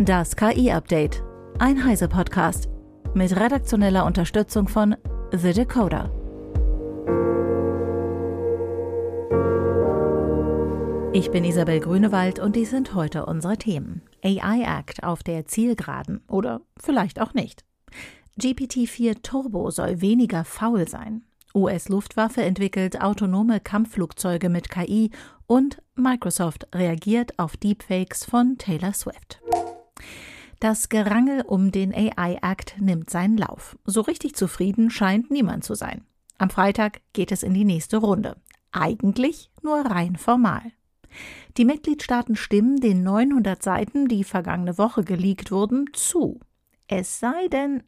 Das KI-Update. Ein Heise-Podcast. Mit redaktioneller Unterstützung von The Decoder. Ich bin Isabel Grünewald und dies sind heute unsere Themen. AI Act auf der Zielgeraden oder vielleicht auch nicht. GPT-4 Turbo soll weniger faul sein. US-Luftwaffe entwickelt autonome Kampfflugzeuge mit KI und Microsoft reagiert auf Deepfakes von Taylor Swift. Das Gerangel um den AI-Act nimmt seinen Lauf. So richtig zufrieden scheint niemand zu sein. Am Freitag geht es in die nächste Runde. Eigentlich nur rein formal. Die Mitgliedstaaten stimmen den 900 Seiten, die vergangene Woche geleakt wurden, zu. Es sei denn,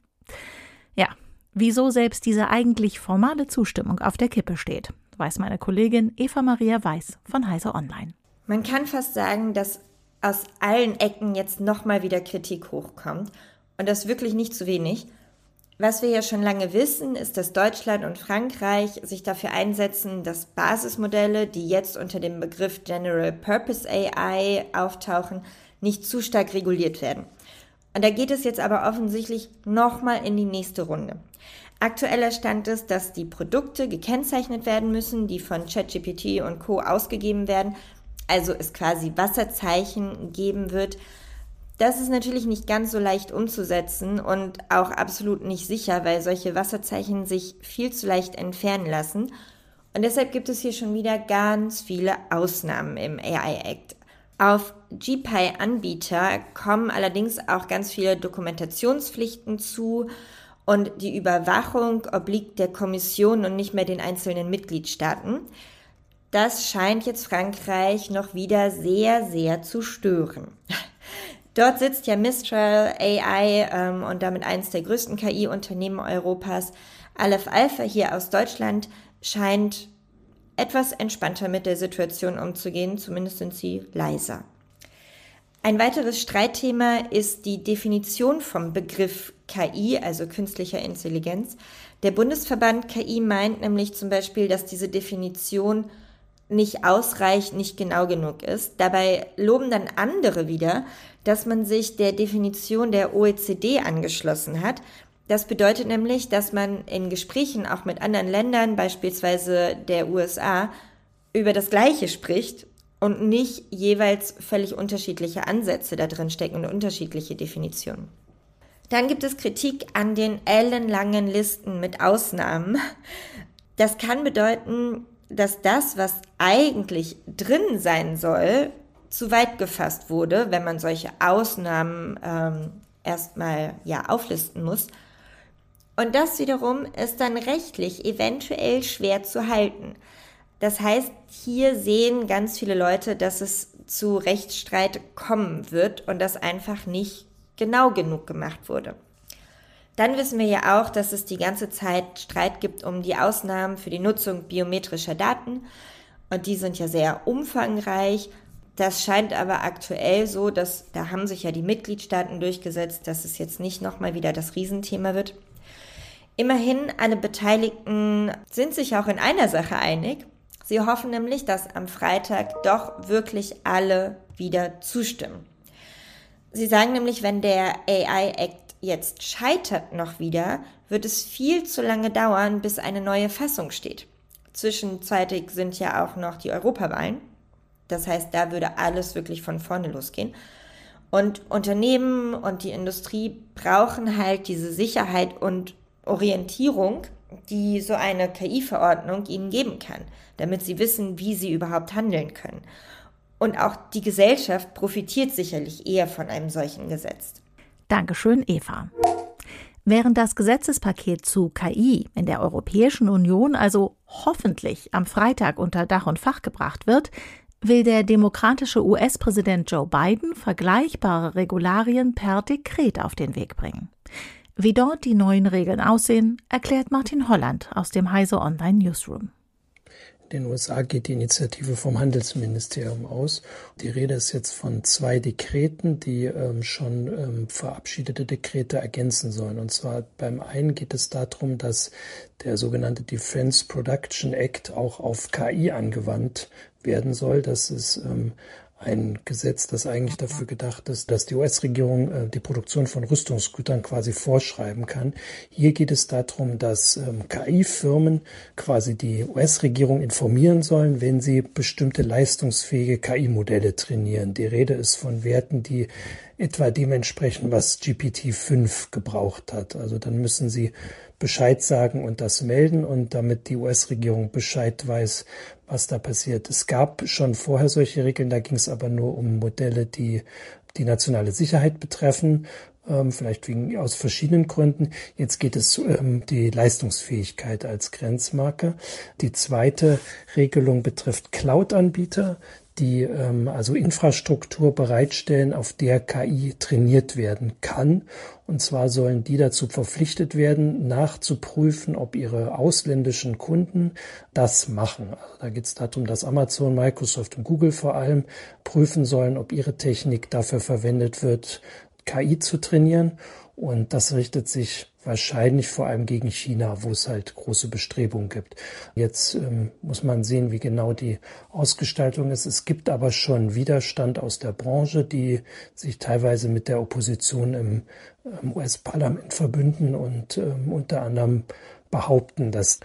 ja, wieso selbst diese eigentlich formale Zustimmung auf der Kippe steht, weiß meine Kollegin Eva Maria Weiß von Heise Online. Man kann fast sagen, dass aus allen Ecken jetzt nochmal wieder Kritik hochkommt. Und das wirklich nicht zu wenig. Was wir ja schon lange wissen, ist, dass Deutschland und Frankreich sich dafür einsetzen, dass Basismodelle, die jetzt unter dem Begriff General Purpose AI auftauchen, nicht zu stark reguliert werden. Und da geht es jetzt aber offensichtlich nochmal in die nächste Runde. Aktueller Stand ist, dass die Produkte gekennzeichnet werden müssen, die von ChatGPT und Co. ausgegeben werden, also es quasi Wasserzeichen geben wird. Das ist natürlich nicht ganz so leicht umzusetzen und auch absolut nicht sicher, weil solche Wasserzeichen sich viel zu leicht entfernen lassen. Und deshalb gibt es hier schon wieder ganz viele Ausnahmen im AI Act. Auf GPI-Anbieter kommen allerdings auch ganz viele Dokumentationspflichten zu und die Überwachung obliegt der Kommission und nicht mehr den einzelnen Mitgliedstaaten. Das scheint jetzt Frankreich noch wieder sehr, sehr zu stören. Dort sitzt ja Mistral AI ähm, und damit eines der größten KI-Unternehmen Europas. Aleph Alpha hier aus Deutschland scheint etwas entspannter mit der Situation umzugehen, zumindest sind sie leiser. Ein weiteres Streitthema ist die Definition vom Begriff KI, also künstlicher Intelligenz. Der Bundesverband KI meint nämlich zum Beispiel, dass diese Definition nicht ausreicht, nicht genau genug ist. Dabei loben dann andere wieder, dass man sich der Definition der OECD angeschlossen hat. Das bedeutet nämlich, dass man in Gesprächen auch mit anderen Ländern, beispielsweise der USA, über das Gleiche spricht und nicht jeweils völlig unterschiedliche Ansätze da drin stecken und unterschiedliche Definitionen. Dann gibt es Kritik an den ellenlangen Listen mit Ausnahmen. Das kann bedeuten, dass das, was eigentlich drin sein soll, zu weit gefasst wurde, wenn man solche Ausnahmen ähm, erstmal ja auflisten muss. Und das wiederum ist dann rechtlich eventuell schwer zu halten. Das heißt, hier sehen ganz viele Leute, dass es zu Rechtsstreit kommen wird und das einfach nicht genau genug gemacht wurde. Dann wissen wir ja auch, dass es die ganze Zeit Streit gibt um die Ausnahmen für die Nutzung biometrischer Daten. Und die sind ja sehr umfangreich. Das scheint aber aktuell so, dass da haben sich ja die Mitgliedstaaten durchgesetzt, dass es jetzt nicht nochmal wieder das Riesenthema wird. Immerhin, alle Beteiligten sind sich auch in einer Sache einig. Sie hoffen nämlich, dass am Freitag doch wirklich alle wieder zustimmen. Sie sagen nämlich, wenn der AI Act jetzt scheitert noch wieder, wird es viel zu lange dauern, bis eine neue Fassung steht. Zwischenzeitlich sind ja auch noch die Europawahlen. Das heißt, da würde alles wirklich von vorne losgehen. Und Unternehmen und die Industrie brauchen halt diese Sicherheit und Orientierung, die so eine KI-Verordnung ihnen geben kann, damit sie wissen, wie sie überhaupt handeln können. Und auch die Gesellschaft profitiert sicherlich eher von einem solchen Gesetz. Dankeschön, Eva. Während das Gesetzespaket zu KI in der Europäischen Union also hoffentlich am Freitag unter Dach und Fach gebracht wird, will der demokratische US-Präsident Joe Biden vergleichbare Regularien per Dekret auf den Weg bringen. Wie dort die neuen Regeln aussehen, erklärt Martin Holland aus dem Heise Online Newsroom den USA geht die Initiative vom Handelsministerium aus. Die Rede ist jetzt von zwei Dekreten, die ähm, schon ähm, verabschiedete Dekrete ergänzen sollen. Und zwar beim einen geht es darum, dass der sogenannte Defense Production Act auch auf KI angewandt werden soll. Das ist ähm, ein Gesetz, das eigentlich dafür gedacht ist, dass die US-Regierung äh, die Produktion von Rüstungsgütern quasi vorschreiben kann. Hier geht es darum, dass ähm, KI-Firmen quasi die US-Regierung informieren sollen, wenn sie bestimmte leistungsfähige KI-Modelle trainieren. Die Rede ist von Werten, die etwa dementsprechend, was GPT-5 gebraucht hat. Also dann müssen sie Bescheid sagen und das melden und damit die US-Regierung Bescheid weiß, was da passiert. Es gab schon vorher solche Regeln, da ging es aber nur um Modelle, die die nationale Sicherheit betreffen, ähm, vielleicht wegen, aus verschiedenen Gründen. Jetzt geht es um die Leistungsfähigkeit als Grenzmarke. Die zweite Regelung betrifft Cloud-Anbieter die ähm, also Infrastruktur bereitstellen, auf der KI trainiert werden kann. Und zwar sollen die dazu verpflichtet werden, nachzuprüfen, ob ihre ausländischen Kunden das machen. Also da geht es darum, dass Amazon, Microsoft und Google vor allem prüfen sollen, ob ihre Technik dafür verwendet wird, KI zu trainieren. Und das richtet sich wahrscheinlich vor allem gegen China, wo es halt große Bestrebungen gibt. Jetzt ähm, muss man sehen, wie genau die Ausgestaltung ist. Es gibt aber schon Widerstand aus der Branche, die sich teilweise mit der Opposition im, im US-Parlament verbünden und ähm, unter anderem behaupten, dass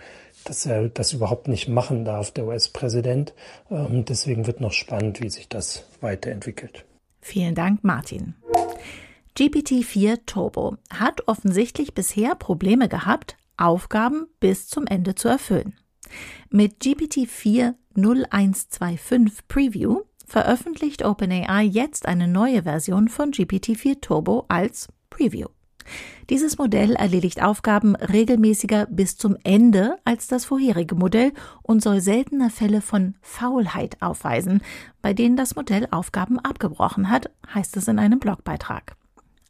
dass er das überhaupt nicht machen darf, der US-Präsident. Ähm, deswegen wird noch spannend, wie sich das weiterentwickelt. Vielen Dank, Martin. GPT-4 Turbo hat offensichtlich bisher Probleme gehabt, Aufgaben bis zum Ende zu erfüllen. Mit GPT-4 0125 Preview veröffentlicht OpenAI jetzt eine neue Version von GPT-4 Turbo als Preview. Dieses Modell erledigt Aufgaben regelmäßiger bis zum Ende als das vorherige Modell und soll seltener Fälle von Faulheit aufweisen, bei denen das Modell Aufgaben abgebrochen hat, heißt es in einem Blogbeitrag.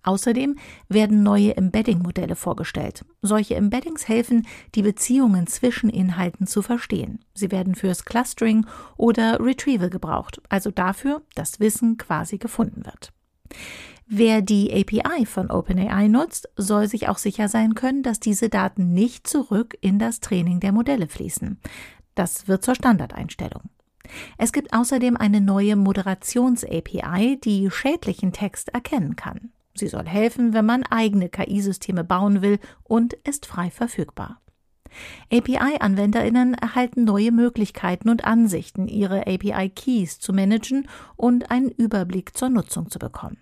Außerdem werden neue Embedding-Modelle vorgestellt. Solche Embeddings helfen, die Beziehungen zwischen Inhalten zu verstehen. Sie werden fürs Clustering oder Retrieval gebraucht, also dafür, dass Wissen quasi gefunden wird. Wer die API von OpenAI nutzt, soll sich auch sicher sein können, dass diese Daten nicht zurück in das Training der Modelle fließen. Das wird zur Standardeinstellung. Es gibt außerdem eine neue Moderations-API, die schädlichen Text erkennen kann. Sie soll helfen, wenn man eigene KI-Systeme bauen will und ist frei verfügbar. API-Anwenderinnen erhalten neue Möglichkeiten und Ansichten, ihre API-Keys zu managen und einen Überblick zur Nutzung zu bekommen.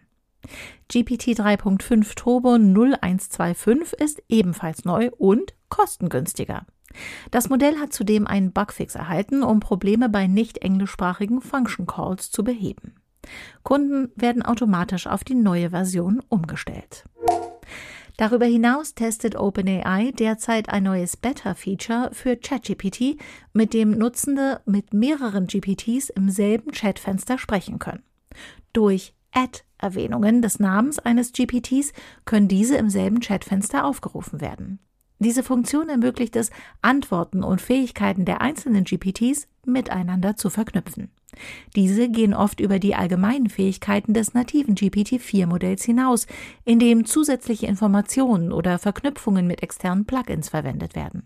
GPT 3.5 Turbo 0125 ist ebenfalls neu und kostengünstiger. Das Modell hat zudem einen Bugfix erhalten, um Probleme bei nicht englischsprachigen Function Calls zu beheben. Kunden werden automatisch auf die neue Version umgestellt. Darüber hinaus testet OpenAI derzeit ein neues Beta-Feature für ChatGPT, mit dem Nutzende mit mehreren GPTs im selben Chatfenster sprechen können. Durch Add-Erwähnungen des Namens eines GPTs können diese im selben Chatfenster aufgerufen werden. Diese Funktion ermöglicht es, Antworten und Fähigkeiten der einzelnen GPTs miteinander zu verknüpfen. Diese gehen oft über die allgemeinen Fähigkeiten des nativen GPT-4-Modells hinaus, indem zusätzliche Informationen oder Verknüpfungen mit externen Plugins verwendet werden.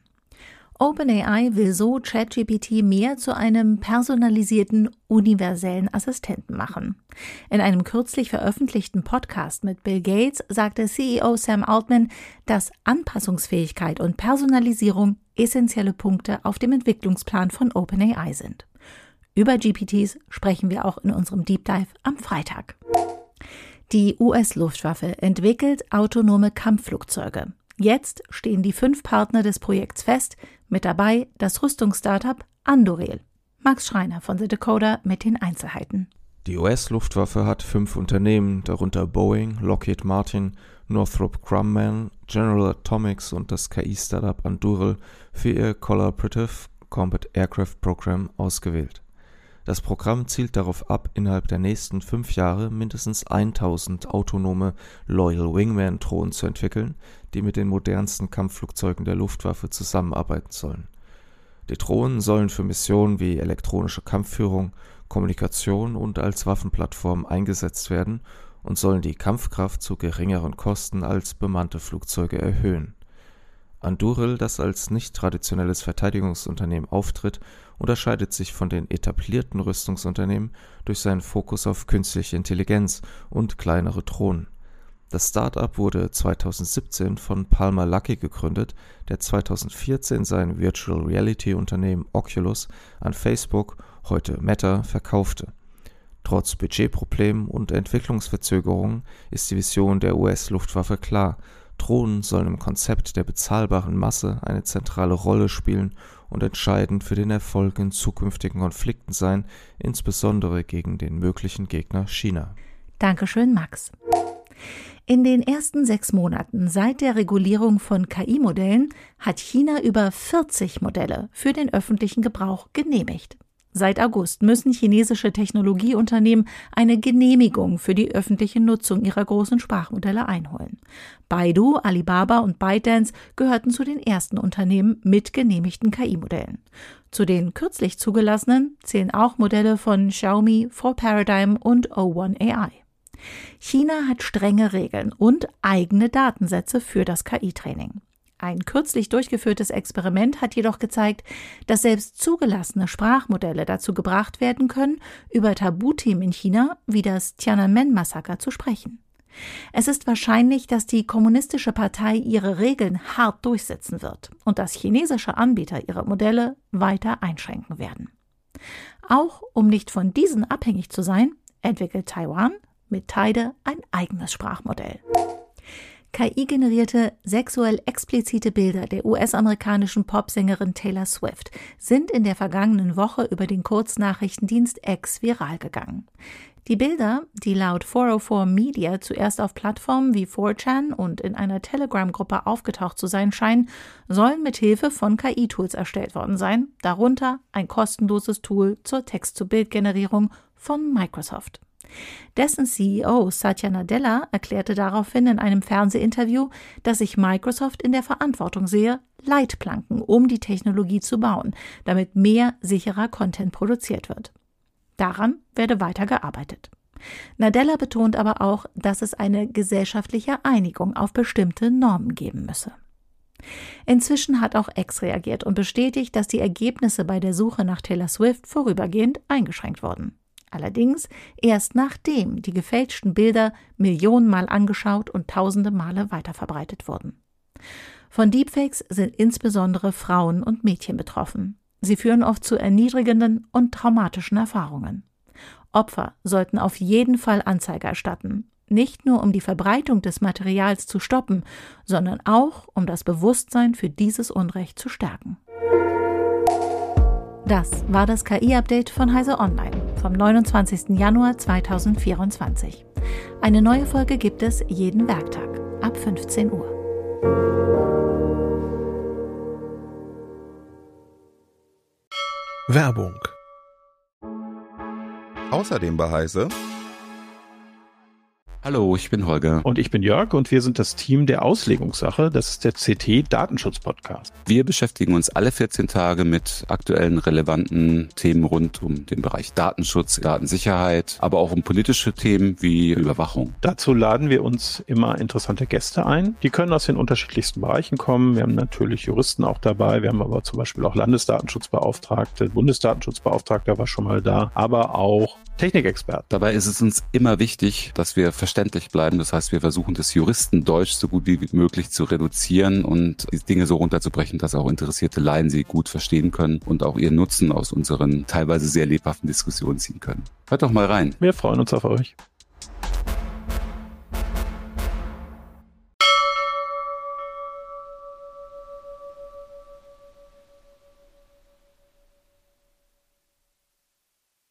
OpenAI will so ChatGPT mehr zu einem personalisierten, universellen Assistenten machen. In einem kürzlich veröffentlichten Podcast mit Bill Gates sagte CEO Sam Altman, dass Anpassungsfähigkeit und Personalisierung essentielle Punkte auf dem Entwicklungsplan von OpenAI sind. Über GPTs sprechen wir auch in unserem Deep Dive am Freitag. Die US-Luftwaffe entwickelt autonome Kampfflugzeuge. Jetzt stehen die fünf Partner des Projekts fest, mit dabei das Rüstungsstartup Andorel. Max Schreiner von The Decoder mit den Einzelheiten. Die US-Luftwaffe hat fünf Unternehmen, darunter Boeing, Lockheed Martin, Northrop Grumman, General Atomics und das KI-Startup Anduril, für ihr Collaborative Combat Aircraft Program ausgewählt. Das Programm zielt darauf ab, innerhalb der nächsten fünf Jahre mindestens 1000 autonome Loyal Wingman-Drohnen zu entwickeln, die mit den modernsten Kampfflugzeugen der Luftwaffe zusammenarbeiten sollen. Die Drohnen sollen für Missionen wie elektronische Kampfführung, Kommunikation und als Waffenplattform eingesetzt werden und sollen die Kampfkraft zu geringeren Kosten als bemannte Flugzeuge erhöhen. Anduril, das als nicht traditionelles Verteidigungsunternehmen auftritt unterscheidet sich von den etablierten Rüstungsunternehmen durch seinen Fokus auf künstliche Intelligenz und kleinere Drohnen. Das Startup wurde 2017 von Palmer Luckey gegründet, der 2014 sein Virtual Reality Unternehmen Oculus an Facebook, heute Meta, verkaufte. Trotz Budgetproblemen und Entwicklungsverzögerungen ist die Vision der US-Luftwaffe klar. Drohnen sollen im Konzept der bezahlbaren Masse eine zentrale Rolle spielen und entscheidend für den Erfolg in zukünftigen Konflikten sein, insbesondere gegen den möglichen Gegner China. Dankeschön, Max. In den ersten sechs Monaten seit der Regulierung von KI-Modellen hat China über 40 Modelle für den öffentlichen Gebrauch genehmigt. Seit August müssen chinesische Technologieunternehmen eine Genehmigung für die öffentliche Nutzung ihrer großen Sprachmodelle einholen. Baidu, Alibaba und ByteDance gehörten zu den ersten Unternehmen mit genehmigten KI-Modellen. Zu den kürzlich zugelassenen zählen auch Modelle von Xiaomi, 4Paradigm und O1 AI. China hat strenge Regeln und eigene Datensätze für das KI-Training. Ein kürzlich durchgeführtes Experiment hat jedoch gezeigt, dass selbst zugelassene Sprachmodelle dazu gebracht werden können, über Tabuthemen in China wie das Tiananmen-Massaker zu sprechen. Es ist wahrscheinlich, dass die Kommunistische Partei ihre Regeln hart durchsetzen wird und dass chinesische Anbieter ihre Modelle weiter einschränken werden. Auch um nicht von diesen abhängig zu sein, entwickelt Taiwan mit Teide ein eigenes Sprachmodell. KI-generierte sexuell explizite Bilder der US-amerikanischen Popsängerin Taylor Swift sind in der vergangenen Woche über den Kurznachrichtendienst X viral gegangen. Die Bilder, die laut 404 Media zuerst auf Plattformen wie 4chan und in einer Telegram-Gruppe aufgetaucht zu sein scheinen, sollen mit Hilfe von KI-Tools erstellt worden sein, darunter ein kostenloses Tool zur Text-zu-Bild-Generierung von Microsoft. Dessen CEO Satya Nadella erklärte daraufhin in einem Fernsehinterview, dass sich Microsoft in der Verantwortung sehe, Leitplanken um die Technologie zu bauen, damit mehr sicherer Content produziert wird. Daran werde weiter gearbeitet. Nadella betont aber auch, dass es eine gesellschaftliche Einigung auf bestimmte Normen geben müsse. Inzwischen hat auch X reagiert und bestätigt, dass die Ergebnisse bei der Suche nach Taylor Swift vorübergehend eingeschränkt wurden. Allerdings erst nachdem die gefälschten Bilder millionenmal angeschaut und tausende Male weiterverbreitet wurden. Von Deepfakes sind insbesondere Frauen und Mädchen betroffen. Sie führen oft zu erniedrigenden und traumatischen Erfahrungen. Opfer sollten auf jeden Fall Anzeige erstatten, nicht nur um die Verbreitung des Materials zu stoppen, sondern auch um das Bewusstsein für dieses Unrecht zu stärken. Das war das KI-Update von Heise Online vom 29. Januar 2024. Eine neue Folge gibt es jeden Werktag ab 15 Uhr. Werbung. Außerdem bei Heise Hallo, ich bin Holger. Und ich bin Jörg und wir sind das Team der Auslegungssache. Das ist der CT Datenschutz Podcast. Wir beschäftigen uns alle 14 Tage mit aktuellen relevanten Themen rund um den Bereich Datenschutz, Datensicherheit, aber auch um politische Themen wie Überwachung. Dazu laden wir uns immer interessante Gäste ein. Die können aus den unterschiedlichsten Bereichen kommen. Wir haben natürlich Juristen auch dabei. Wir haben aber zum Beispiel auch Landesdatenschutzbeauftragte, Bundesdatenschutzbeauftragter war schon mal da, aber auch Technikexperten. Dabei ist es uns immer wichtig, dass wir verständlich bleiben. Das heißt, wir versuchen das Juristendeutsch so gut wie möglich zu reduzieren und die Dinge so runterzubrechen, dass auch interessierte Laien sie gut verstehen können und auch ihren Nutzen aus unseren teilweise sehr lebhaften Diskussionen ziehen können. Hört doch mal rein. Wir freuen uns auf euch.